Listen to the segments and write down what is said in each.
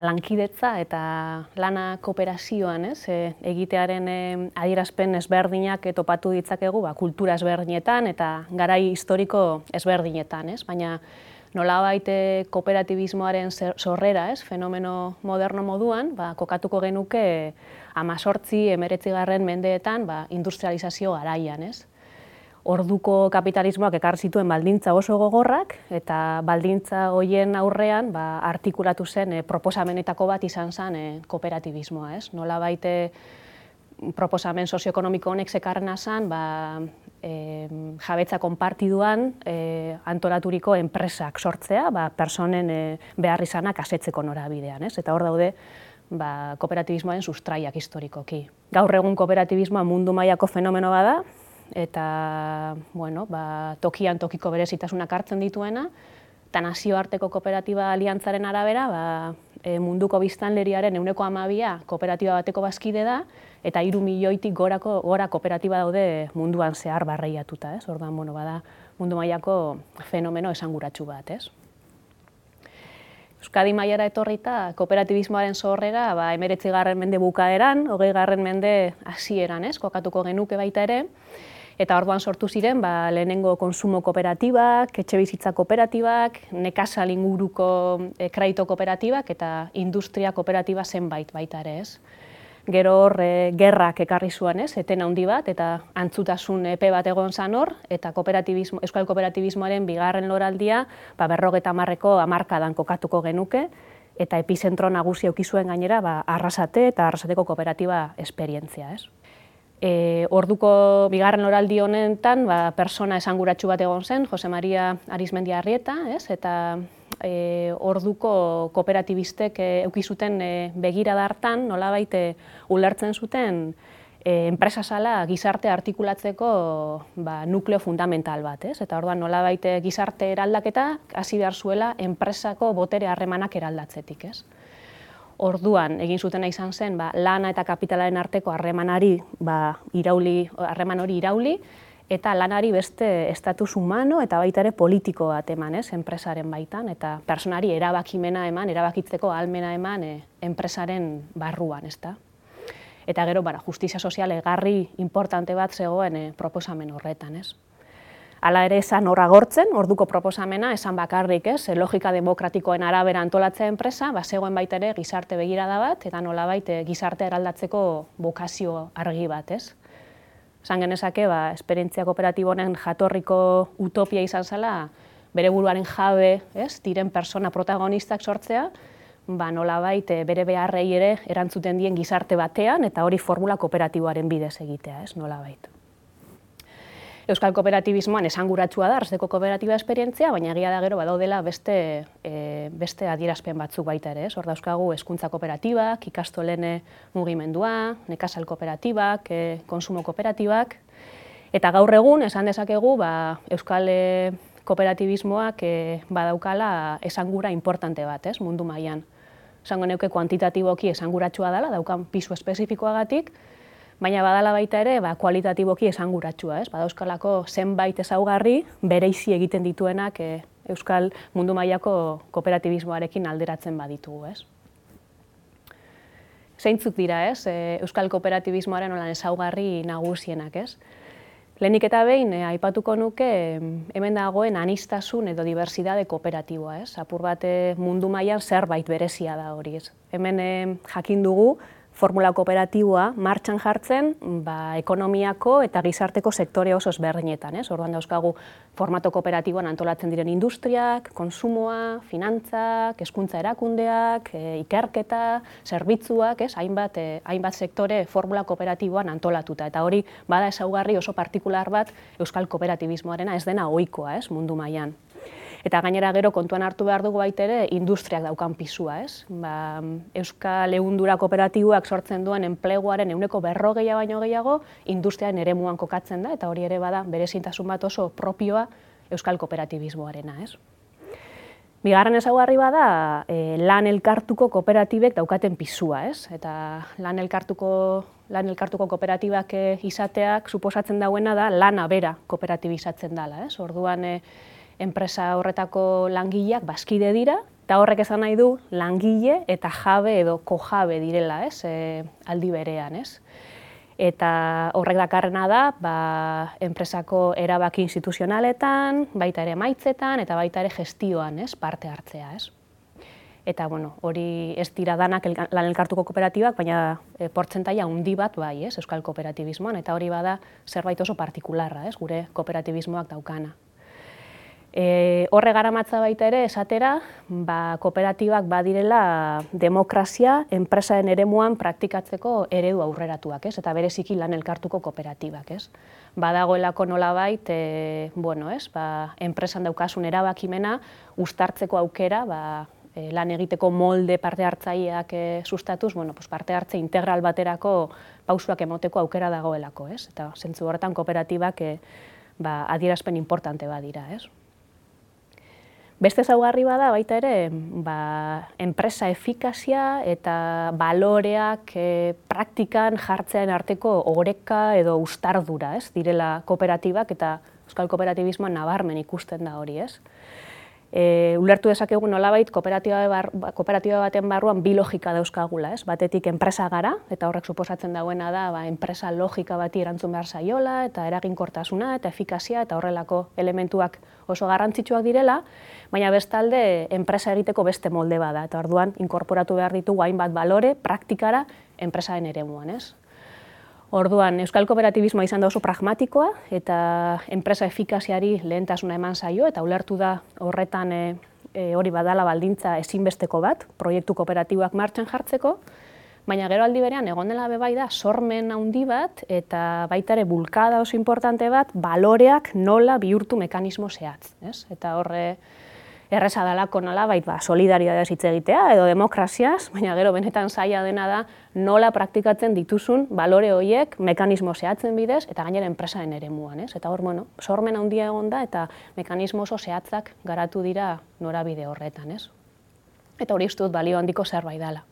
lankidetza eta lana kooperazioan, ez, e, egitearen e, adierazpen ezberdinak topatu ditzakegu, ba, kultura ezberdinetan eta garai historiko ezberdinetan, ez, baina nolabait e, kooperatibismoaren sorrera, ez, fenomeno moderno moduan, ba, kokatuko genuke amazortzi, emeretzi garren mendeetan, ba, industrializazio garaian, ez orduko kapitalismoak ekar zituen baldintza oso gogorrak eta baldintza hoien aurrean ba, artikulatu zen e, proposamenetako bat izan zen e, kooperatibismoa. Ez? Nola baite proposamen sozioekonomiko honek zekarrena zen, ba, e, jabetza konpartiduan e, antolaturiko enpresak sortzea, ba, personen e, behar izanak asetzeko norabidean. Ez? Eta hor daude ba, kooperatibismoaren sustraiak historikoki. Gaur egun kooperatibismoa mundu mailako fenomeno bada, eta bueno, ba, tokian tokiko berezitasunak hartzen dituena, eta nazioarteko kooperatiba aliantzaren arabera, ba, e, munduko biztanleriaren euneko amabia kooperatiba bateko bazkide da, eta hiru milioitik gorako, gora kooperatiba daude munduan zehar barreiatuta, ez? Orduan, bueno, bada mundu mailako fenomeno esanguratsu bat, ez? Euskadi mailara etorrita kooperatibismoaren zorrera, ba, emeretzi garren mende bukaeran, hogei garren mende hasieran, ez? Kokatuko genuke baita ere, Eta orduan sortu ziren, ba, lehenengo konsumo kooperatibak, etxe bizitza kooperatibak, nekazal inguruko e, kredito kooperatibak eta industria kooperatiba zenbait baita ere ez. Gero hor, e, gerrak ekarri zuen ez, eten handi bat, eta antzutasun epe bat egon zan hor, eta kooperatibismo, euskal kooperatibismoaren bigarren loraldia, ba, berrogeta marreko amarkadan kokatuko genuke, eta epizentro nagusi zuen gainera, ba, arrasate eta arrasateko kooperatiba esperientzia ez. E, orduko bigarren oraldi honetan, ba, persona esanguratsu bat egon zen, Jose Maria Arizmendia Arrieta, ez? eta e, orduko kooperatibistek e, eukizuten e, begira hartan, nola baite ulertzen zuten, e, enpresa sala gizarte artikulatzeko ba, nukleo fundamental bat, ez? eta orduan nola baite gizarte eraldaketa hasi behar zuela enpresako botere harremanak eraldatzetik. Ez? Orduan egin zutena izan zen ba, lana eta kapitalaren arteko harremanari ba, irauli, harreman hori irauli, eta lanari beste estatus humano eta baita ere politiko bat eman, ez, enpresaren baitan, eta personari erabakimena eman, erabakitzeko almena eman e, enpresaren barruan, ez da. Eta gero, bara, justizia sozial egarri importante bat zegoen e, proposamen horretan, ez. Hala ere esan horra gortzen, orduko proposamena, esan bakarrik ez, logika demokratikoen arabera antolatzea enpresa, ba, zegoen baita ere gizarte begirada bat, eta nola baita eh, gizarte eraldatzeko bokazio argi bat, ez? Esan genezake, ba, esperientzia kooperatibonen jatorriko utopia izan zela, bere buruaren jabe, ez, diren persona protagonistak sortzea, ba, nola baita eh, bere beharrei ere erantzuten dien gizarte batean, eta hori formula kooperatiboaren bidez egitea, ez, nola baita. Euskal Kooperatibismoan esanguratsua da, arrasteko kooperatiba esperientzia, baina egia da gero badaudela beste, e, beste adierazpen batzuk baita ere. Hor dauzkagu eskuntza kooperatibak, ikastolene mugimendua, nekazal kooperatibak, e, konsumo kooperatibak. Eta gaur egun, esan dezakegu, ba, Euskal e, Kooperatibismoak e, badaukala esangura importante bat, ez, mundu mailan. Esango neuke kuantitatiboki esanguratsua dela, daukan pisu espezifikoagatik, baina badala baita ere ba, kualitatiboki esanguratsua, ez? Badauzkalako zenbait ezaugarri bereizi egiten dituenak e, Euskal mundu mailako kooperatibismoarekin alderatzen baditugu, ez? Zeintzuk dira, ez? E, Euskal kooperatibismoaren olan ezaugarri nagusienak, ez? Lehenik eta behin, eh, aipatuko nuke hemen dagoen anistasun edo diversidade kooperatiboa, ez? Apur bate mundu mailan zerbait berezia da hori, ez? Hemen jakin dugu, formula kooperatiboa martxan jartzen ba, ekonomiako eta gizarteko sektore oso ezberdinetan. Ez? Orduan dauzkagu formato kooperatiboan antolatzen diren industriak, konsumoa, finantzak, eskuntza erakundeak, e, ikerketa, zerbitzuak, ez? Hainbat, e, hainbat sektore formula kooperatiboan antolatuta. Eta hori bada ezaugarri oso partikular bat euskal kooperatibismoarena ez dena ohikoa ez? mundu mailan. Eta gainera gero kontuan hartu behar dugu baita ere industriak daukan pisua, ez? Ba, Euskal Eundura kooperatiboak sortzen duen enpleguaren euneko berrogeia baino gehiago industriaren ere muan kokatzen da, eta hori ere bada bere zintasun bat oso propioa Euskal Kooperatibismoarena, ez? Bigarren ezaugarri bada e, lan elkartuko kooperatibek daukaten pisua, ez? Eta lan elkartuko lan elkartuko kooperatibak e, izateak suposatzen dauena da lana bera kooperatibizatzen dela, ez? Orduan e, enpresa horretako langileak bazkide dira, Eta horrek esan nahi du langile eta jabe edo kojabe direla, ez, e, aldi berean, ez. Eta horrek dakarrena da, ba, enpresako erabaki instituzionaletan, baita ere maitzetan eta baita ere gestioan, ez, parte hartzea, ez. Eta bueno, hori ez dira danak lan elkartuko kooperatibak, baina e, portzentaia handi bat bai, ez, euskal kooperatibismoan eta hori bada zerbait oso partikularra, ez, gure kooperatibismoak daukana. E, horre garamatza baita ere, esatera, ba, kooperatibak badirela demokrazia enpresaren eremuan praktikatzeko eredu aurreratuak, ez? eta bereziki lan elkartuko kooperatibak. Ez? Badagoelako nolabait, e, bueno, ez? Ba, enpresan daukasun erabakimena ustartzeko aukera ba, e, lan egiteko molde parte hartzaileak e, sustatuz, bueno, pues parte hartze integral baterako pausuak emoteko aukera dagoelako. Ez? Eta zentzu horretan kooperatibak e, ba, adierazpen importante badira. Ez? Beste zaugarri bada baita ere, ba, enpresa efikazia eta baloreak e, praktikan jartzean arteko oreka edo ustardura, ez? Direla kooperatibak eta euskal kooperatibismoan nabarmen ikusten da hori, ez? E, ulertu dezakegu nolabait kooperatiba, bar, ba, kooperatiba baten barruan bi logika dauzkagula, ez? Batetik enpresa gara, eta horrek suposatzen dagoena da, ba, enpresa logika bati erantzun behar zaiola, eta eraginkortasuna, eta efikazia, eta horrelako elementuak oso garrantzitsuak direla, baina bestalde enpresa egiteko beste molde bada, eta orduan inkorporatu behar ditugu hainbat balore praktikara enpresaren eremuan, ez? Orduan, Euskal Kooperatibismoa izan da oso pragmatikoa eta enpresa efikaziari lehentasuna eman zaio eta ulertu da horretan e, hori badala baldintza ezinbesteko bat, proiektu kooperatiboak martxan jartzeko, baina gero aldi berean egon dela bebai da sormen handi bat eta baita ere bulkada oso importante bat baloreak nola bihurtu mekanismo zehatz. Ez? Eta horre, erresa dalako nola, bait, ba, solidarioa hitz egitea edo demokraziaz, baina gero benetan zaila dena da nola praktikatzen dituzun balore horiek mekanismo zehatzen bidez eta gainera enpresaren ere muan, ez? Eta hor, bueno, sormen handia egon da eta mekanismo oso zehatzak garatu dira norabide horretan, ez? Eta hori dut balio handiko zerbait dela.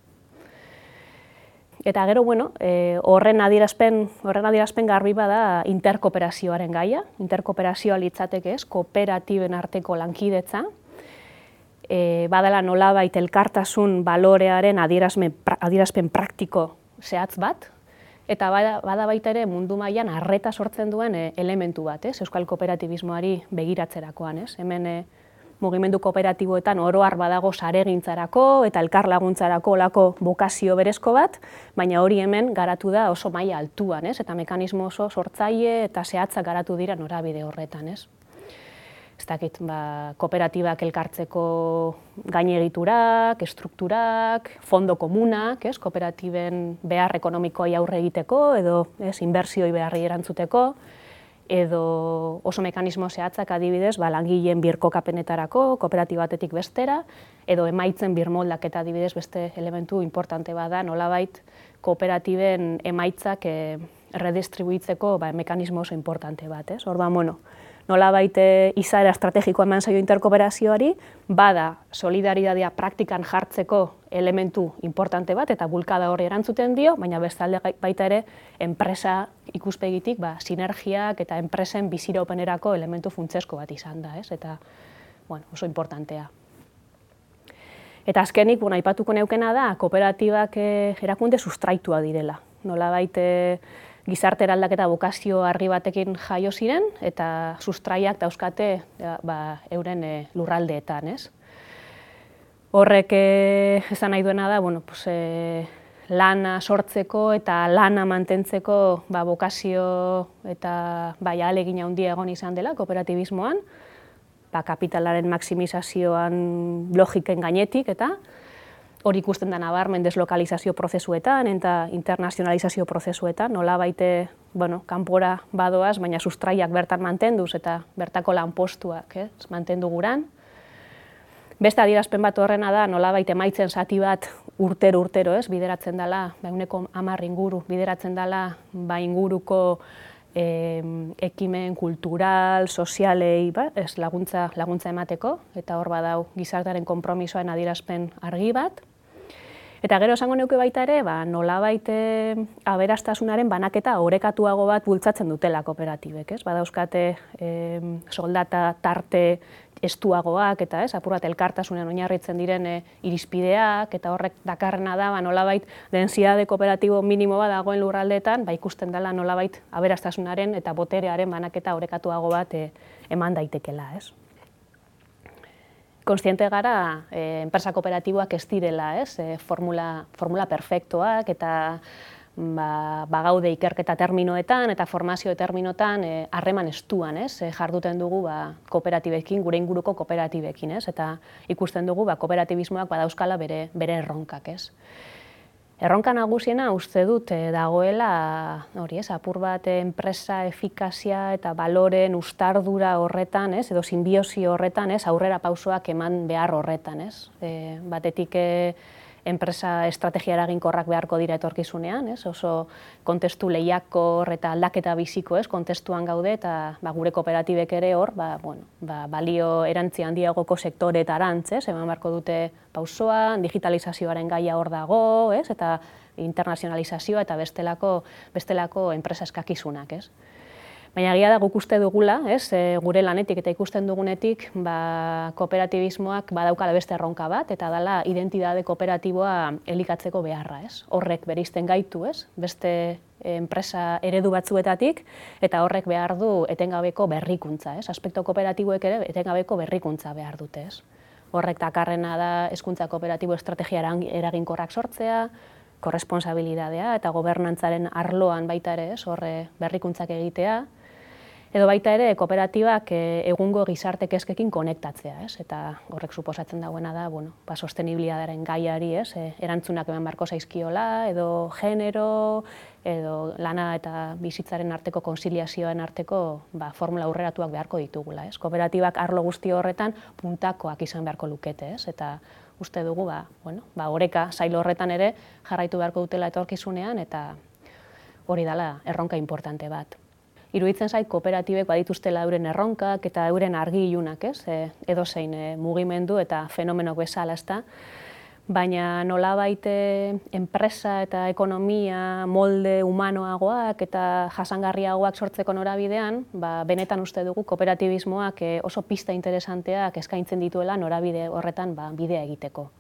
Eta gero, bueno, e, horren adierazpen, horren adierazpen garbi bada interkooperazioaren gaia. Interkooperazioa litzateke ez, kooperatiben arteko lankidetza, e, badala nolabait elkartasun balorearen adierazpen, adierazpen praktiko zehatz bat, eta bada, bada baita ere mundu mailan harreta sortzen duen e, elementu bat, ez? Euskal Kooperatibismoari begiratzerakoan, ez? Hemen e, mugimendu kooperatiboetan oro har badago saregintzarako eta elkar laguntzarako olako bokazio berezko bat, baina hori hemen garatu da oso maila altuan, ez? Eta mekanismo oso sortzaile eta zehatzak garatu dira norabide horretan, ez? Ez dakit, ba, kooperatibak elkartzeko gainegiturak, estrukturak, fondo komunak, ez, kooperatiben behar ekonomikoa aurre egiteko, edo ez, inbertsioi beharri erantzuteko, edo oso mekanismo zehatzak adibidez, ba, langileen birko kapenetarako, kooperatibatetik bestera, edo emaitzen birmoldak eta adibidez beste elementu importante bada, nolabait kooperatiben emaitzak eh, redistribuitzeko ba, mekanismo oso importante bat. Ez? Orba, bueno, nola baite izaera estrategikoa eman zaio interkooperazioari, bada solidaridadea praktikan jartzeko elementu importante bat, eta bulkada hori erantzuten dio, baina bestalde baita ere, enpresa ikuspegitik, ba, sinergiak eta enpresen bizira openerako elementu funtzesko bat izan da, ez? eta bueno, oso importantea. Eta azkenik, bueno, aipatuko neukena da, kooperatibak eh, erakunde sustraitua direla. Nola baite, gizarte eraldaketa bokazio argi batekin jaio ziren eta sustraiak dauzkate ba, euren e, lurraldeetan, ez? Horrek e, esan nahi duena da, bueno, pues, e, lana sortzeko eta lana mantentzeko ba, bokazio eta bai alegina handia egon izan dela kooperatibismoan, ba, kapitalaren maksimizazioan logiken gainetik eta hori ikusten da nabarmen deslokalizazio prozesuetan eta internazionalizazio prozesuetan, nola baite, bueno, kanpora badoaz, baina sustraiak bertan mantenduz eta bertako lanpostuak eh, mantendu guran. Beste adierazpen bat horrena da, nola baite maitzen zati bat urtero urtero, ez, bideratzen dela, ba, uneko amar inguru, bideratzen dela, ba, inguruko e, ekimen kultural, sozialei, ba, ez, laguntza, laguntza emateko, eta hor badau gizartaren konpromisoen adierazpen argi bat. Eta gero esango neuke baita ere, ba, nola baite aberastasunaren banaketa orekatuago bat bultzatzen dutela kooperatibek, ez? Bada euskate soldata tarte estuagoak eta ez, apur bat elkartasunen oinarritzen diren e, irizpideak eta horrek dakarrena da ba, nolabait densidade kooperatibo minimo bat dagoen lurraldeetan, ba, ikusten dela nolabait aberastasunaren eta boterearen banaketa orekatuago bat e, eman daitekela. Ez. Konstiente gara, e, enpresa kooperatiboak ez direla, ez, e, formula, formula perfektoak eta ba, bagaude ikerketa terminoetan eta formazio terminotan eh, harreman estuan, ez? E, jarduten dugu ba, kooperatibekin, gure inguruko kooperatibekin, ez? Eta ikusten dugu ba, kooperatibismoak badauzkala bere, bere erronkak, ez? Erronka nagusiena uste dut eh, dagoela, hori ez, apur bat enpresa efikazia eta baloren ustardura horretan, ez, edo simbiosi horretan, ez, aurrera pausoak eman behar horretan, ez. E, batetik enpresa estrategia eraginkorrak beharko dira etorkizunean, ez? oso kontestu lehiakor eta aldaketa biziko, ez? kontestuan gaude eta ba, gure kooperatibek ere hor, ba, bueno, ba, balio erantzi handiagoko sektore eta arantz, ez? eman beharko dute pausoa, digitalizazioaren gaia hor dago, ez? eta internazionalizazioa eta bestelako, bestelako enpresa eskakizunak. Ez? Baina gira da guk uste dugula, ez, e, gure lanetik eta ikusten dugunetik, ba, kooperatibismoak badaukala beste erronka bat, eta dala identidade kooperatiboa elikatzeko beharra, ez. Horrek berizten gaitu, ez, beste enpresa eredu batzuetatik, eta horrek behar du etengabeko berrikuntza, ez. Aspekto kooperatiboek ere etengabeko berrikuntza behar dute, ez. Horrek dakarrena da eskuntza kooperatibo estrategia eraginkorrak sortzea, korresponsabilidadea eta gobernantzaren arloan baita ere, ez, horre berrikuntzak egitea, edo baita ere kooperatibak eh, egungo gizarte kezkekin konektatzea, ez? Eta horrek suposatzen dagoena da, bueno, ba sostenibilidadearen gaiari, ez? E, erantzunak eman barko zaizkiola edo genero edo lana eta bizitzaren arteko konsiliazioen arteko, ba formula aurreratuak beharko ditugula, ez? Kooperatibak arlo guzti horretan puntakoak izan beharko lukete, ez? Eta uste dugu ba, bueno, ba oreka sail horretan ere jarraitu beharko dutela etorkizunean eta hori dala erronka importante bat iruditzen zait kooperatibek badituztela euren erronkak eta euren argi ilunak, ez? E, edo zein e, mugimendu eta fenomenok bezala, ezta? Baina nola baite enpresa eta ekonomia molde humanoagoak eta jasangarriagoak sortzeko norabidean, ba, benetan uste dugu kooperatibismoak e, oso pista interesanteak eskaintzen dituela norabide horretan ba, bidea egiteko.